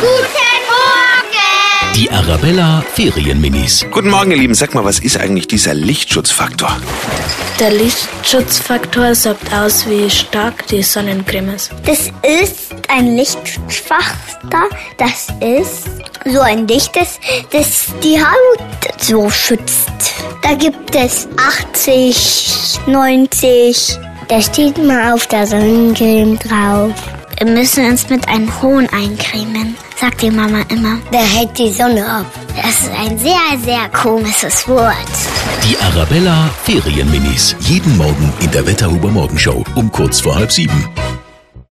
Guten Morgen! Die Arabella Ferienminis. Guten Morgen, ihr Lieben. Sag mal, was ist eigentlich dieser Lichtschutzfaktor? Der Lichtschutzfaktor sagt aus, wie stark die Sonnencreme ist. Das ist ein Lichtfaktor. Das ist so ein dichtes, das die Haut so schützt. Da gibt es 80, 90. Da steht mal auf der Sonnencreme drauf. Wir müssen uns mit einem Hohn eincremen, sagt die Mama immer. Der hält die Sonne ab. Das ist ein sehr, sehr komisches Wort. Die Arabella Ferienminis. Jeden Morgen in der Wetterhuber Morgenshow um kurz vor halb sieben.